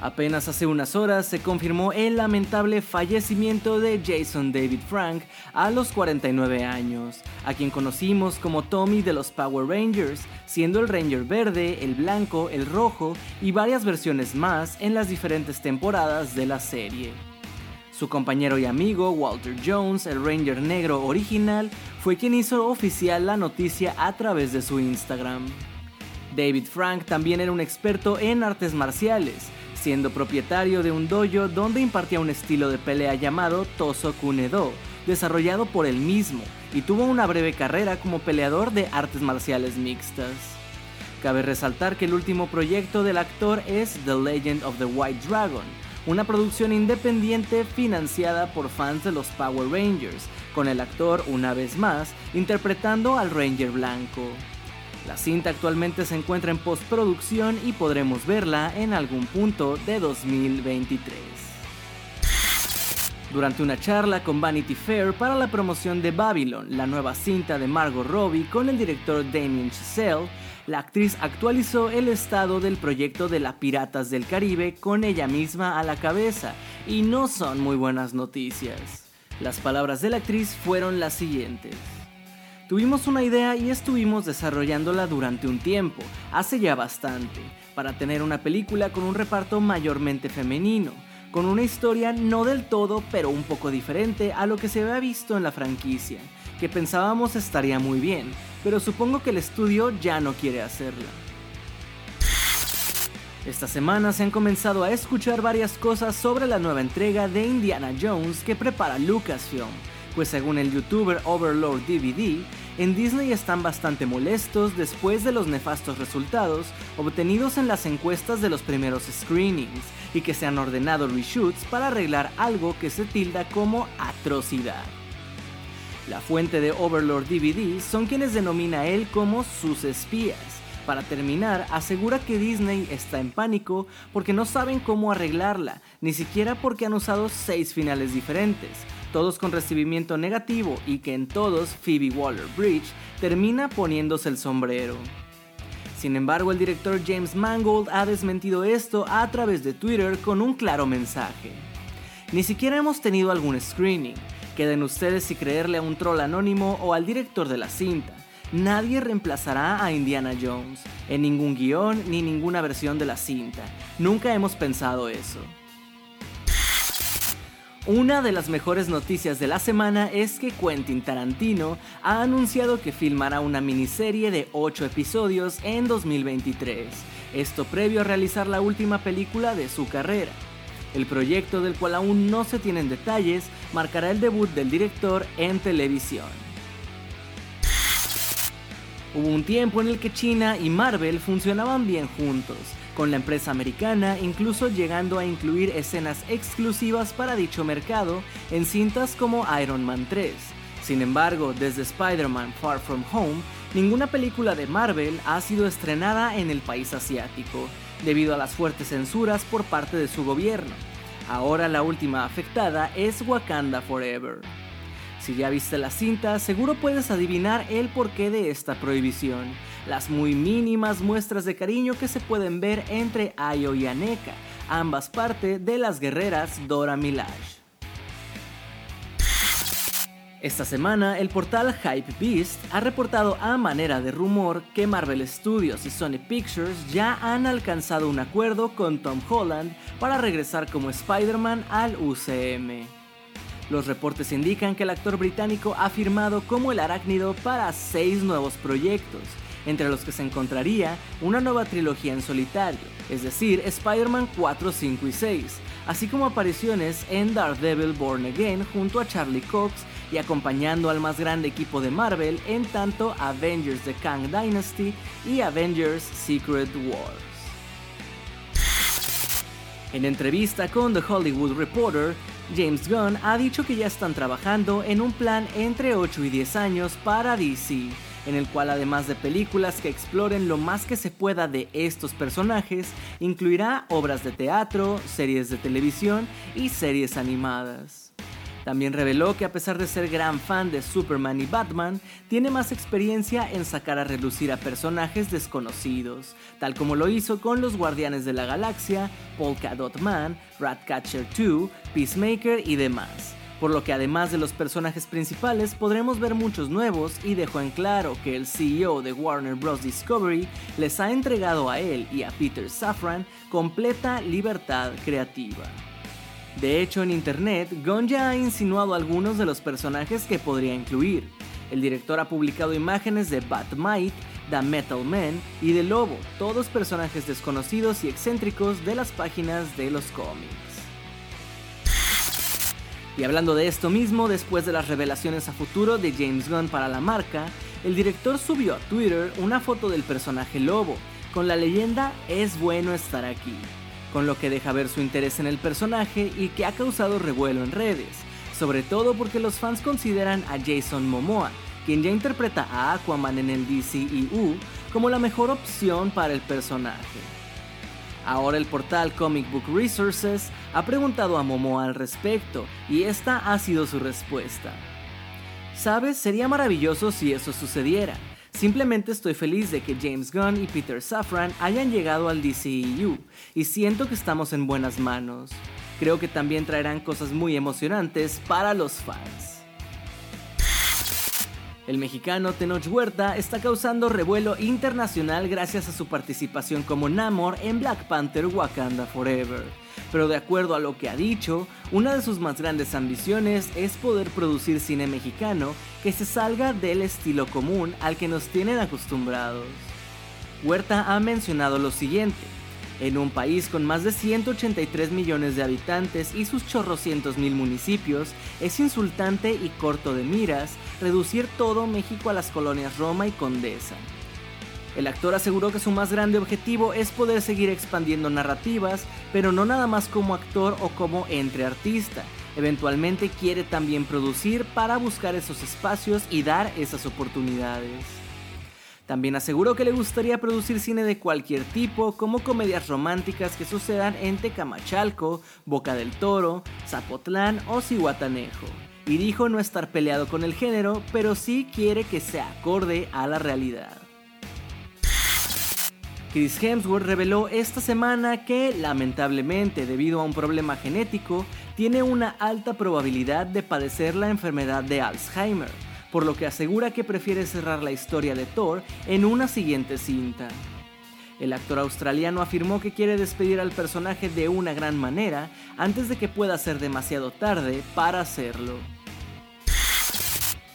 Apenas hace unas horas se confirmó el lamentable fallecimiento de Jason David Frank a los 49 años, a quien conocimos como Tommy de los Power Rangers, siendo el Ranger verde, el blanco, el rojo y varias versiones más en las diferentes temporadas de la serie. Su compañero y amigo Walter Jones, el Ranger negro original, fue quien hizo oficial la noticia a través de su Instagram. David Frank también era un experto en artes marciales, siendo propietario de un dojo donde impartía un estilo de pelea llamado Toso Kunedo, desarrollado por él mismo, y tuvo una breve carrera como peleador de artes marciales mixtas. Cabe resaltar que el último proyecto del actor es The Legend of the White Dragon, una producción independiente financiada por fans de los Power Rangers, con el actor una vez más interpretando al Ranger Blanco. La cinta actualmente se encuentra en postproducción y podremos verla en algún punto de 2023. Durante una charla con Vanity Fair para la promoción de Babylon, la nueva cinta de Margot Robbie con el director Damien Chazelle, la actriz actualizó el estado del proyecto de la Piratas del Caribe con ella misma a la cabeza, y no son muy buenas noticias. Las palabras de la actriz fueron las siguientes. Tuvimos una idea y estuvimos desarrollándola durante un tiempo, hace ya bastante, para tener una película con un reparto mayormente femenino, con una historia no del todo pero un poco diferente a lo que se había visto en la franquicia, que pensábamos estaría muy bien, pero supongo que el estudio ya no quiere hacerla. Esta semana se han comenzado a escuchar varias cosas sobre la nueva entrega de Indiana Jones que prepara Lucasfilm pues según el youtuber Overlord DVD, en Disney están bastante molestos después de los nefastos resultados obtenidos en las encuestas de los primeros screenings y que se han ordenado reshoots para arreglar algo que se tilda como atrocidad. La fuente de Overlord DVD son quienes denomina a él como sus espías. Para terminar, asegura que Disney está en pánico porque no saben cómo arreglarla, ni siquiera porque han usado seis finales diferentes, todos con recibimiento negativo y que en todos Phoebe Waller-Bridge termina poniéndose el sombrero. Sin embargo, el director James Mangold ha desmentido esto a través de Twitter con un claro mensaje. Ni siquiera hemos tenido algún screening. Queden ustedes si creerle a un troll anónimo o al director de la cinta. Nadie reemplazará a Indiana Jones, en ningún guion ni ninguna versión de la cinta. Nunca hemos pensado eso. Una de las mejores noticias de la semana es que Quentin Tarantino ha anunciado que filmará una miniserie de 8 episodios en 2023, esto previo a realizar la última película de su carrera. El proyecto del cual aún no se tienen detalles marcará el debut del director en televisión. Hubo un tiempo en el que China y Marvel funcionaban bien juntos, con la empresa americana incluso llegando a incluir escenas exclusivas para dicho mercado en cintas como Iron Man 3. Sin embargo, desde Spider-Man Far From Home, ninguna película de Marvel ha sido estrenada en el país asiático, debido a las fuertes censuras por parte de su gobierno. Ahora la última afectada es Wakanda Forever. Si ya viste la cinta, seguro puedes adivinar el porqué de esta prohibición las muy mínimas muestras de cariño que se pueden ver entre Ayo y Aneka, ambas parte de las guerreras Dora Milaje. Esta semana, el portal Hype Beast ha reportado a manera de rumor que Marvel Studios y Sony Pictures ya han alcanzado un acuerdo con Tom Holland para regresar como Spider-Man al UCM. Los reportes indican que el actor británico ha firmado como el arácnido para seis nuevos proyectos, entre los que se encontraría una nueva trilogía en solitario, es decir, Spider-Man 4, 5 y 6, así como apariciones en Daredevil Born Again junto a Charlie Cox y acompañando al más grande equipo de Marvel en tanto Avengers The Kang Dynasty y Avengers Secret Wars. En entrevista con The Hollywood Reporter, James Gunn ha dicho que ya están trabajando en un plan entre 8 y 10 años para DC, en el cual además de películas que exploren lo más que se pueda de estos personajes, incluirá obras de teatro, series de televisión y series animadas. También reveló que a pesar de ser gran fan de Superman y Batman, tiene más experiencia en sacar a relucir a personajes desconocidos, tal como lo hizo con los Guardianes de la Galaxia, Polka Dot Man, Ratcatcher 2, Peacemaker y demás. Por lo que además de los personajes principales podremos ver muchos nuevos y dejó en claro que el CEO de Warner Bros. Discovery les ha entregado a él y a Peter Safran completa libertad creativa. De hecho, en internet, Gunn ya ha insinuado algunos de los personajes que podría incluir. El director ha publicado imágenes de Batmite, The Metal Man y de Lobo, todos personajes desconocidos y excéntricos de las páginas de los cómics. Y hablando de esto mismo, después de las revelaciones a futuro de James Gunn para la marca, el director subió a Twitter una foto del personaje Lobo, con la leyenda Es bueno estar aquí con lo que deja ver su interés en el personaje y que ha causado revuelo en redes, sobre todo porque los fans consideran a Jason Momoa, quien ya interpreta a Aquaman en el DCEU, como la mejor opción para el personaje. Ahora el portal Comic Book Resources ha preguntado a Momoa al respecto y esta ha sido su respuesta. Sabes, sería maravilloso si eso sucediera, Simplemente estoy feliz de que James Gunn y Peter Safran hayan llegado al DCEU y siento que estamos en buenas manos. Creo que también traerán cosas muy emocionantes para los fans. El mexicano Tenoch Huerta está causando revuelo internacional gracias a su participación como Namor en Black Panther Wakanda Forever pero de acuerdo a lo que ha dicho, una de sus más grandes ambiciones es poder producir cine mexicano que se salga del estilo común al que nos tienen acostumbrados. Huerta ha mencionado lo siguiente. En un país con más de 183 millones de habitantes y sus chorrocientos mil municipios, es insultante y corto de miras reducir todo México a las colonias Roma y Condesa. El actor aseguró que su más grande objetivo es poder seguir expandiendo narrativas, pero no nada más como actor o como entre artista. Eventualmente quiere también producir para buscar esos espacios y dar esas oportunidades. También aseguró que le gustaría producir cine de cualquier tipo, como comedias románticas que sucedan en Tecamachalco, Boca del Toro, Zapotlán o Cihuatanejo. Y dijo no estar peleado con el género, pero sí quiere que sea acorde a la realidad. Chris Hemsworth reveló esta semana que, lamentablemente debido a un problema genético, tiene una alta probabilidad de padecer la enfermedad de Alzheimer, por lo que asegura que prefiere cerrar la historia de Thor en una siguiente cinta. El actor australiano afirmó que quiere despedir al personaje de una gran manera antes de que pueda ser demasiado tarde para hacerlo.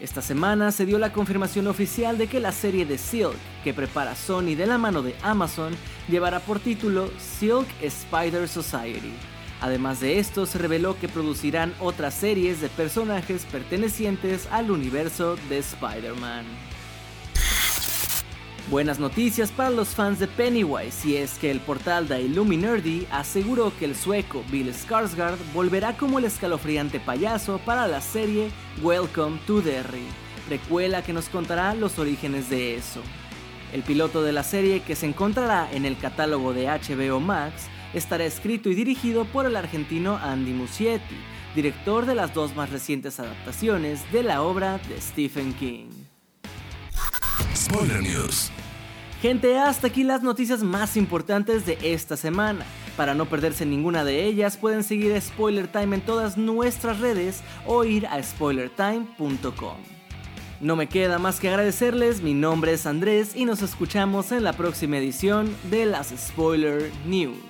Esta semana se dio la confirmación oficial de que la serie de Silk, que prepara Sony de la mano de Amazon, llevará por título Silk Spider Society. Además de esto, se reveló que producirán otras series de personajes pertenecientes al universo de Spider-Man. Buenas noticias para los fans de Pennywise y es que el portal de Illuminerdy aseguró que el sueco Bill Skarsgård volverá como el escalofriante payaso para la serie Welcome to Derry, precuela que nos contará los orígenes de eso. El piloto de la serie que se encontrará en el catálogo de HBO Max estará escrito y dirigido por el argentino Andy Muschietti, director de las dos más recientes adaptaciones de la obra de Stephen King. Spoiler News. Gente, hasta aquí las noticias más importantes de esta semana. Para no perderse ninguna de ellas, pueden seguir Spoiler Time en todas nuestras redes o ir a spoilertime.com. No me queda más que agradecerles, mi nombre es Andrés y nos escuchamos en la próxima edición de las Spoiler News.